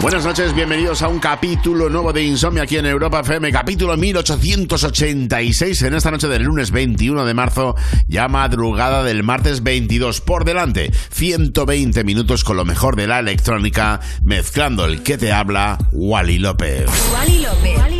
Buenas noches, bienvenidos a un capítulo nuevo de Insomnia aquí en Europa FM, capítulo 1886 en esta noche del lunes 21 de marzo, ya madrugada del martes 22. Por delante, 120 minutos con lo mejor de la electrónica, mezclando el que te habla, Wally López. Wally López.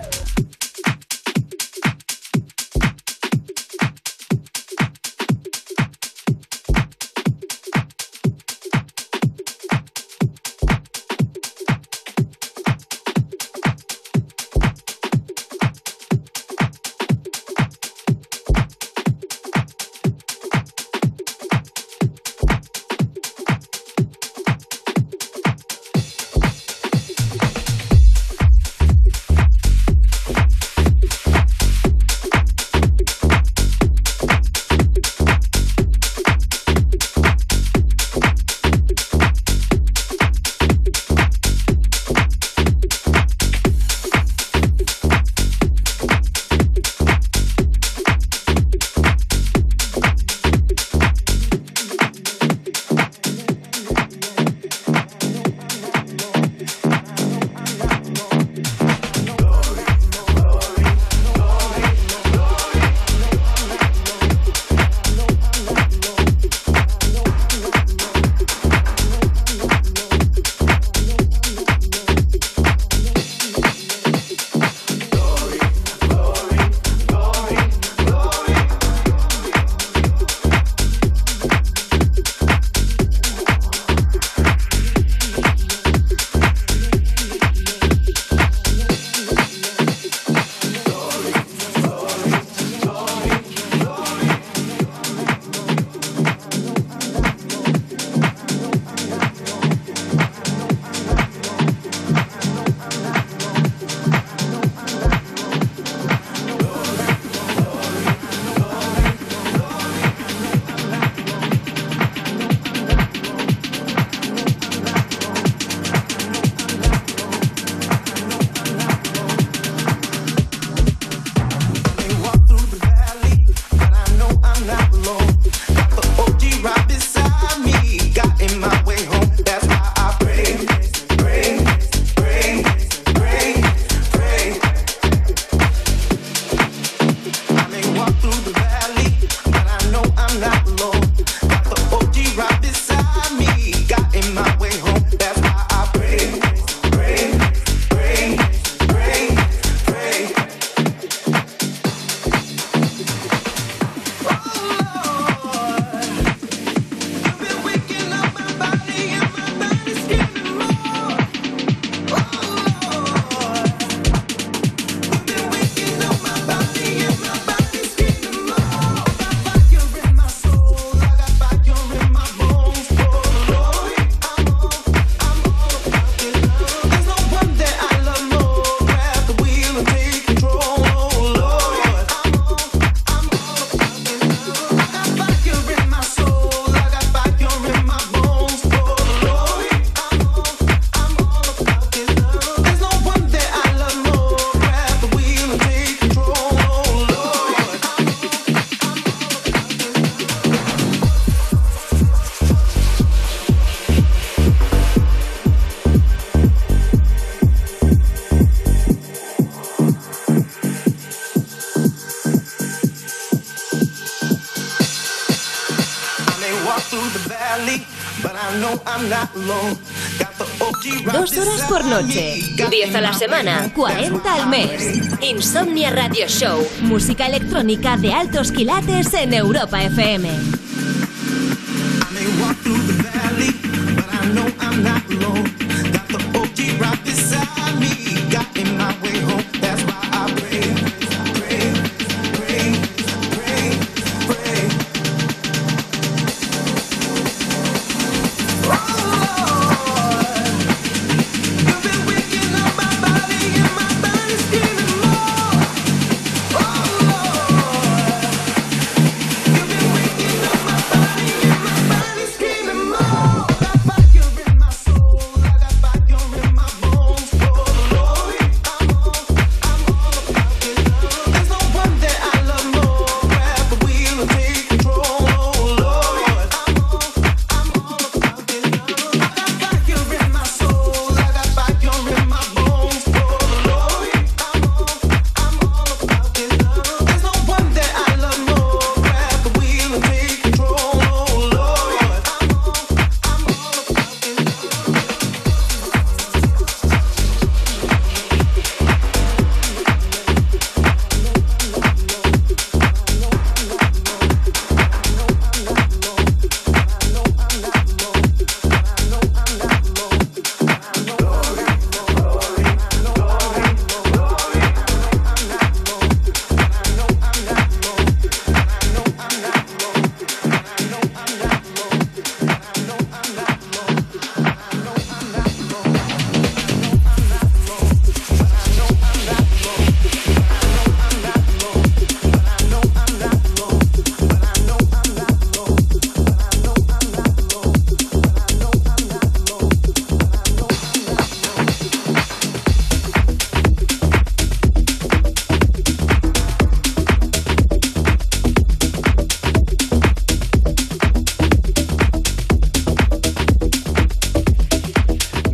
Dos horas por noche, 10 a la semana, 40 al mes. Insomnia Radio Show, música electrónica de altos quilates en Europa FM.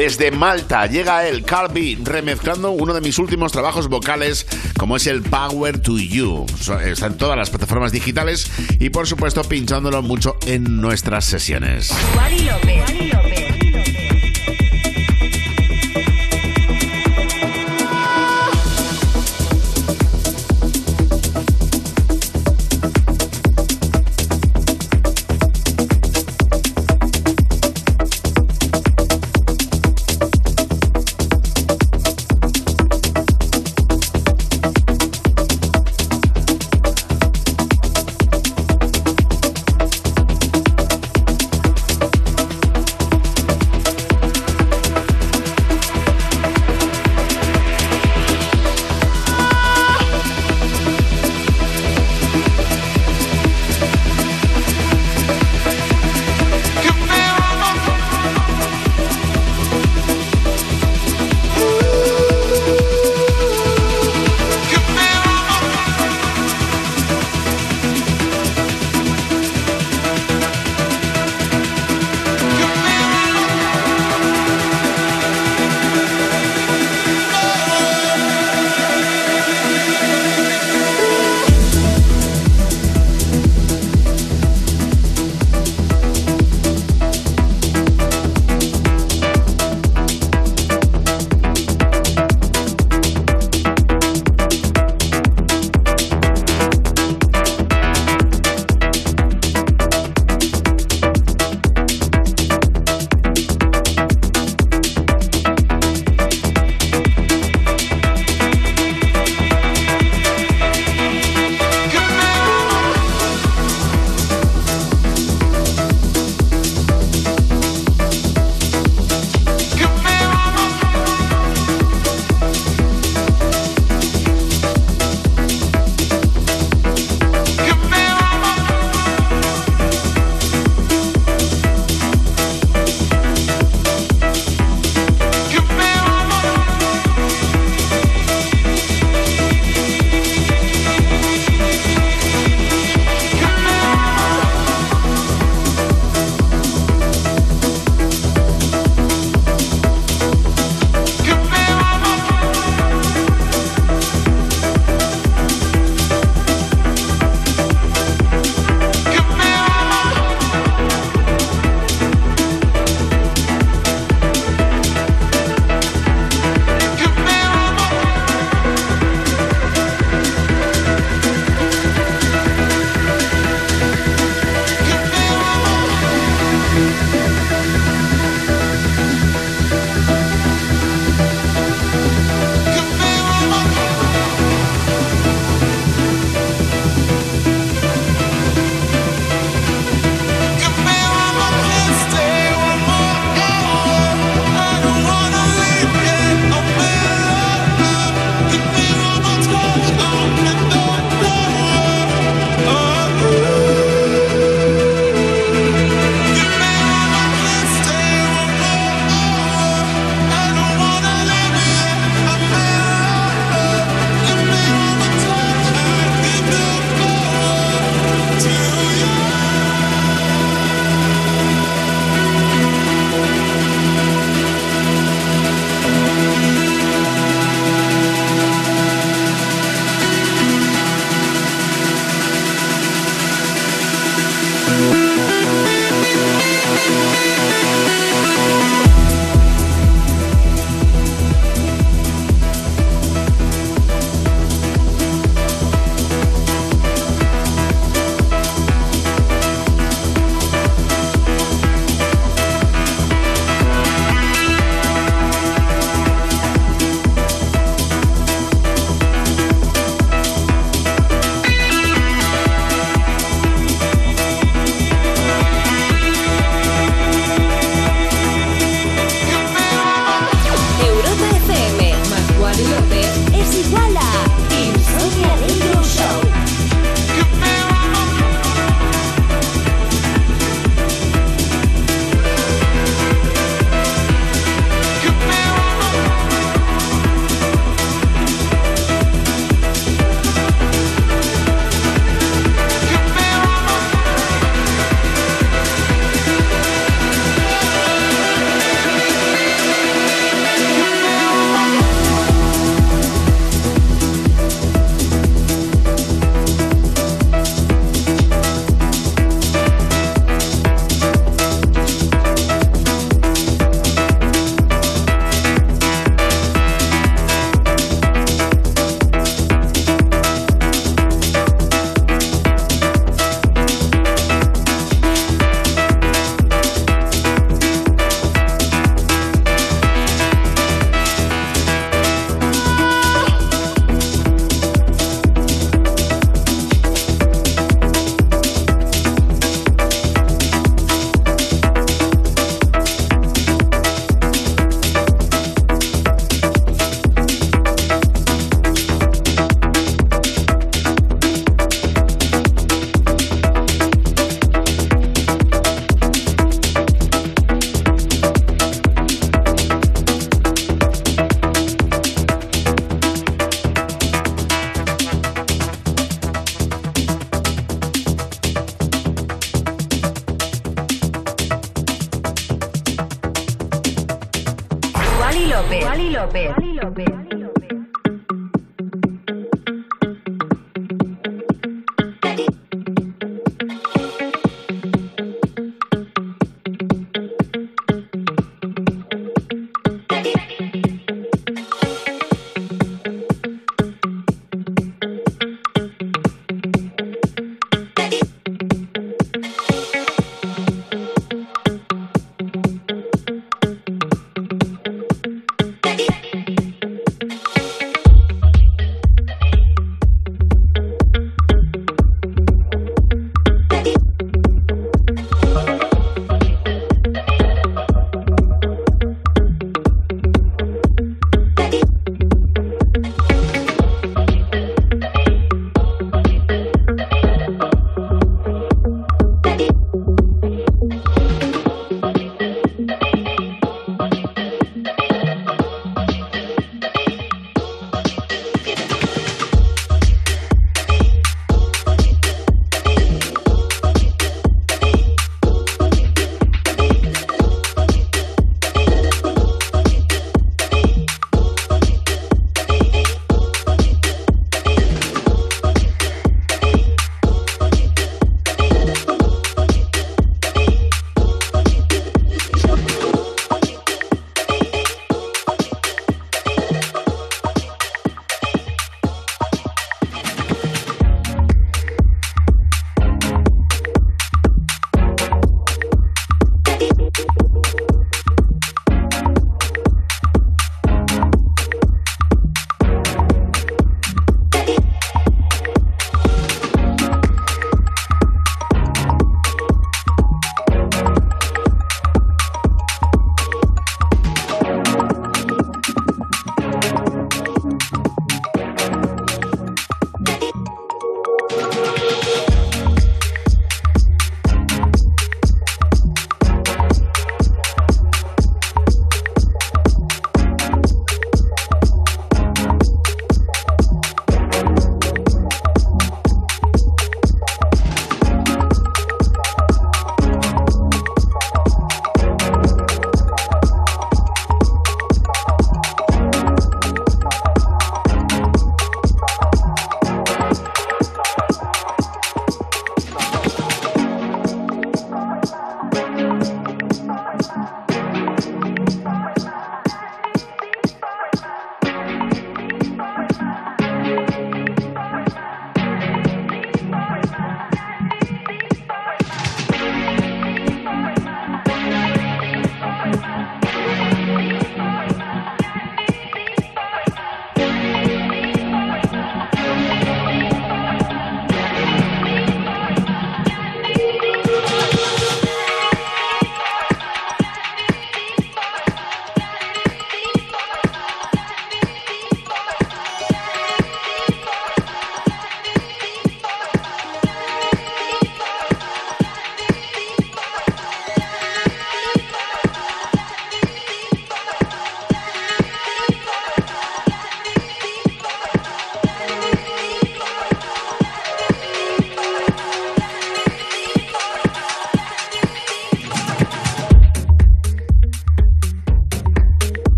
Desde Malta llega el Carby remezclando uno de mis últimos trabajos vocales, como es el Power to You. Está en todas las plataformas digitales y, por supuesto, pinchándolo mucho en nuestras sesiones.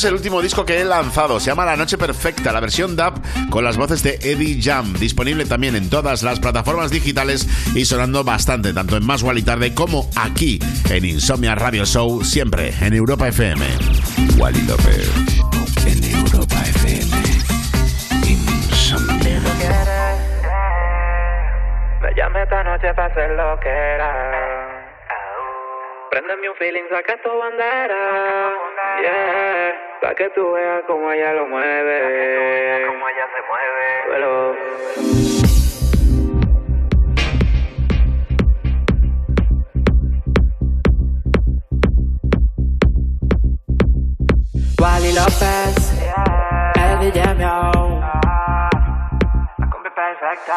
Es el último disco que he lanzado. Se llama La Noche Perfecta, la versión dub con las voces de Eddie Jam. Disponible también en todas las plataformas digitales y sonando bastante, tanto en Más y Tarde como aquí en Insomnia Radio Show, siempre en Europa FM. Wally López en Europa FM. Insomnia. Me llame esta noche para hacer lo que era. Préndeme un feeling, saca tu bandera. Yeah, que tú veas cómo ella lo mueve. Cómo ella se mueve. Wally López, Eddie Jamio, la combi perfecta.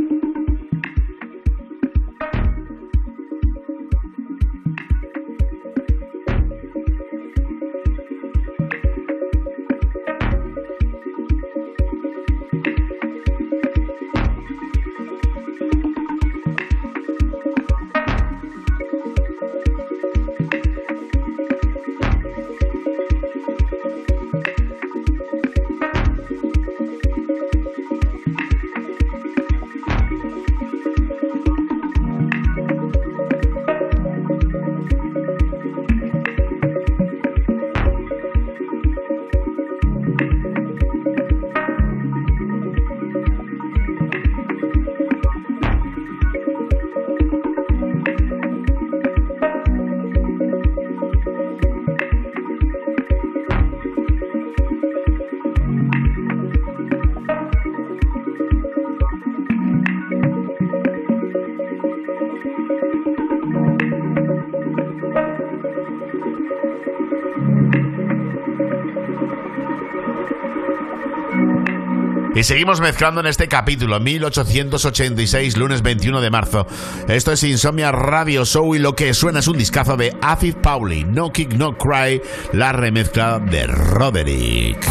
Y seguimos mezclando en este capítulo, 1886, lunes 21 de marzo. Esto es Insomnia Radio Show y lo que suena es un discazo de Acid Pauli, No Kick, No Cry, la remezcla de Roderick.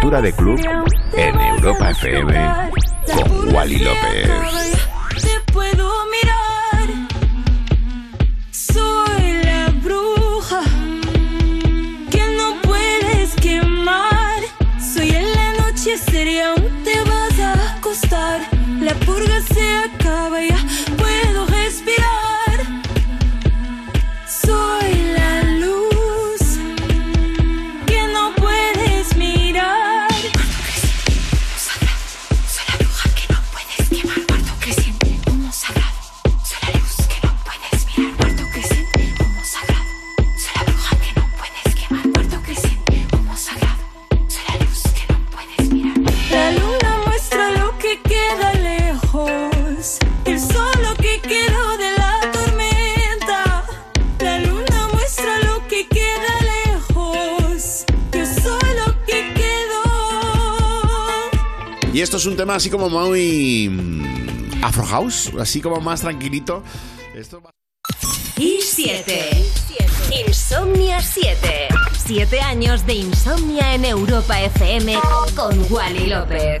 cultura de club en Europa FM así como muy mm, Afro House, así como más tranquilito. Esto va- Y 7. Insomnia 7. 7 años de insomnia en Europa FM con Wally López.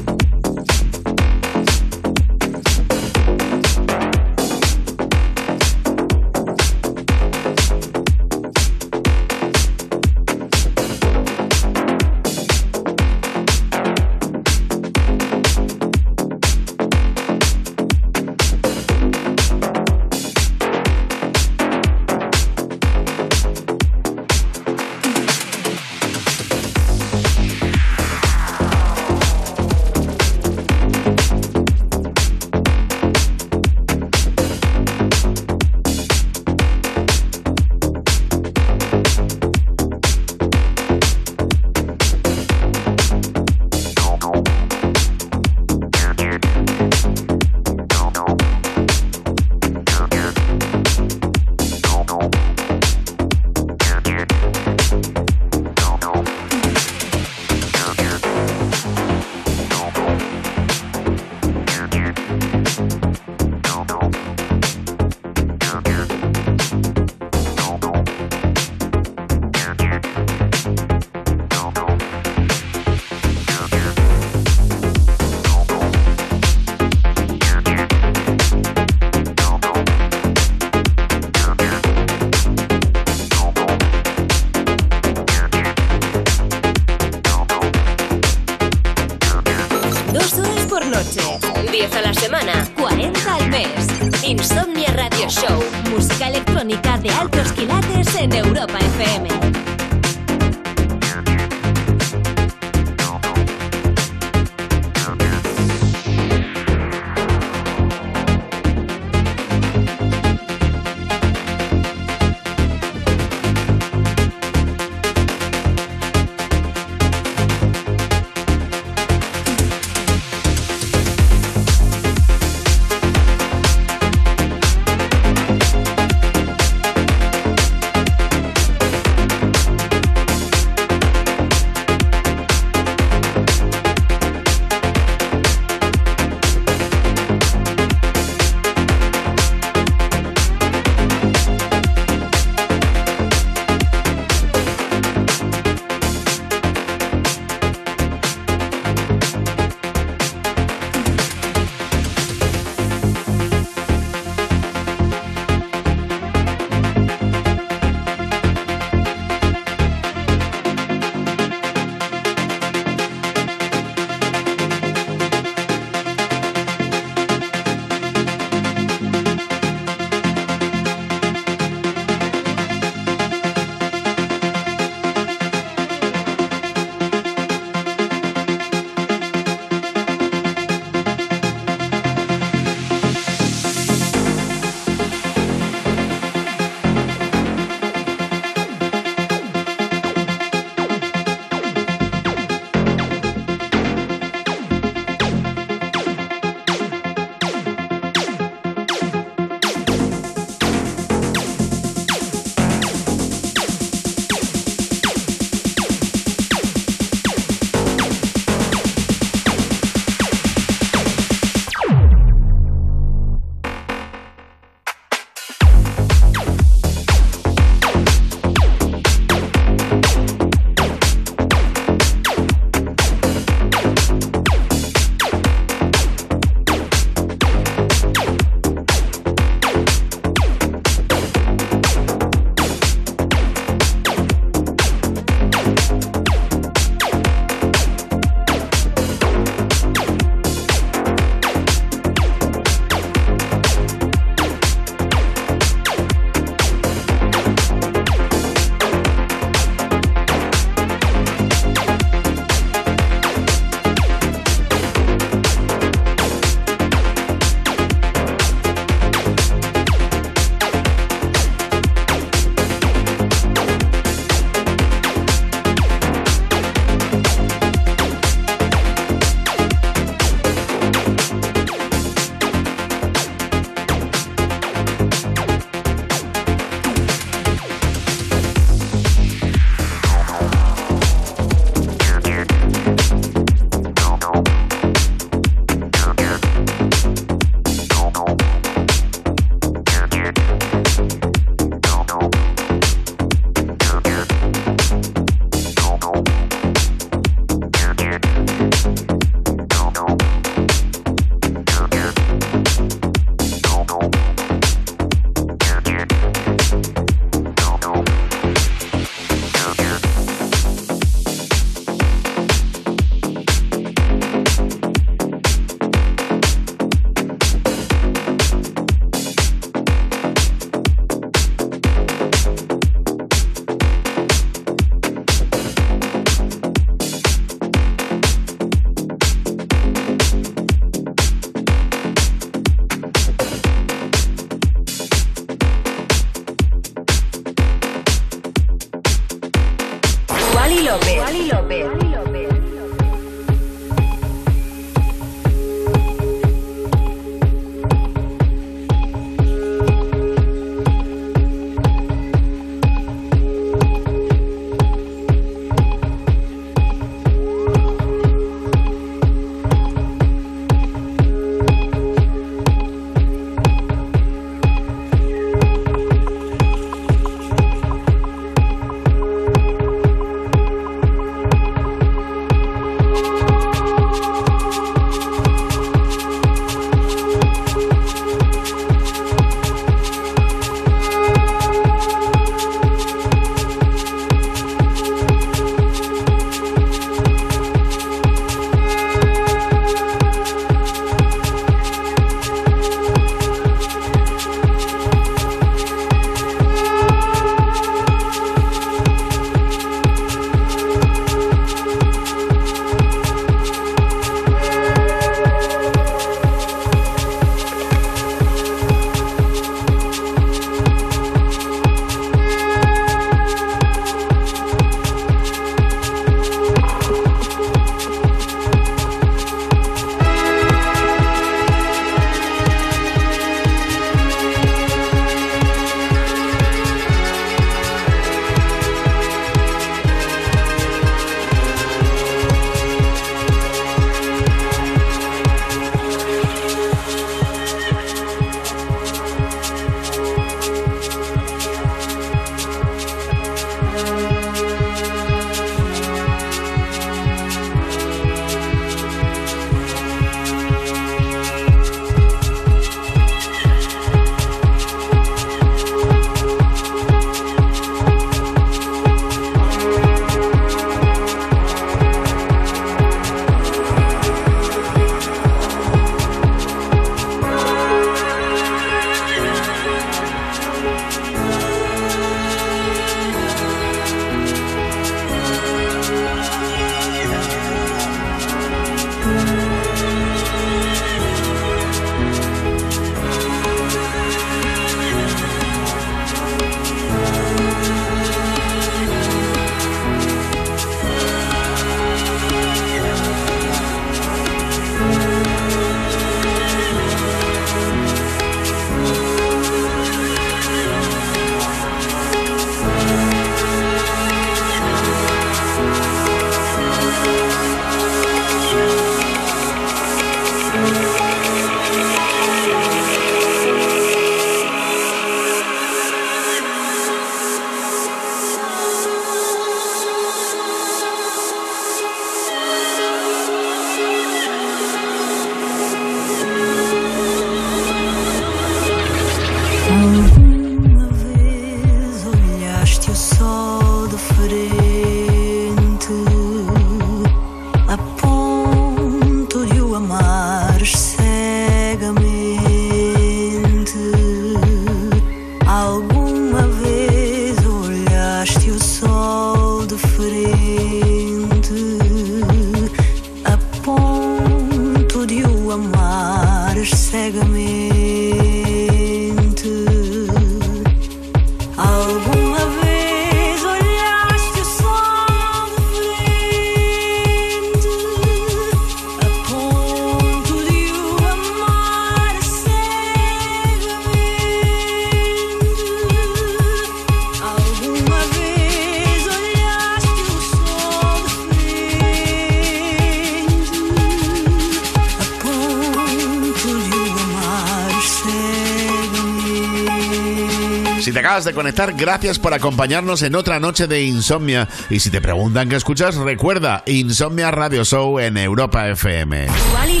De conectar, gracias por acompañarnos en otra noche de insomnia. Y si te preguntan qué escuchas, recuerda Insomnia Radio Show en Europa FM. Wally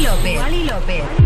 López.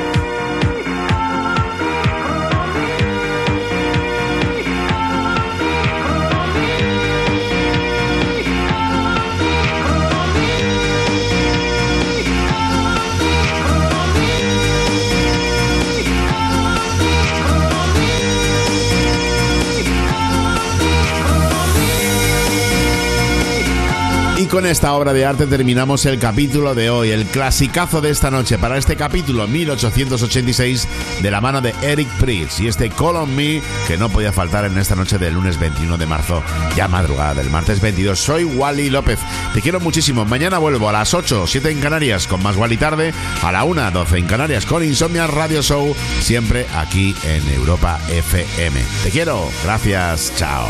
Con esta obra de arte terminamos el capítulo de hoy, el clasicazo de esta noche. Para este capítulo 1886, de la mano de Eric Pritz y este Call on Me, que no podía faltar en esta noche del lunes 21 de marzo, ya madrugada del martes 22. Soy Wally López. Te quiero muchísimo. Mañana vuelvo a las 8, 7 en Canarias con más Wally tarde, a la 1, 12 en Canarias con Insomnia Radio Show, siempre aquí en Europa FM. Te quiero. Gracias. Chao.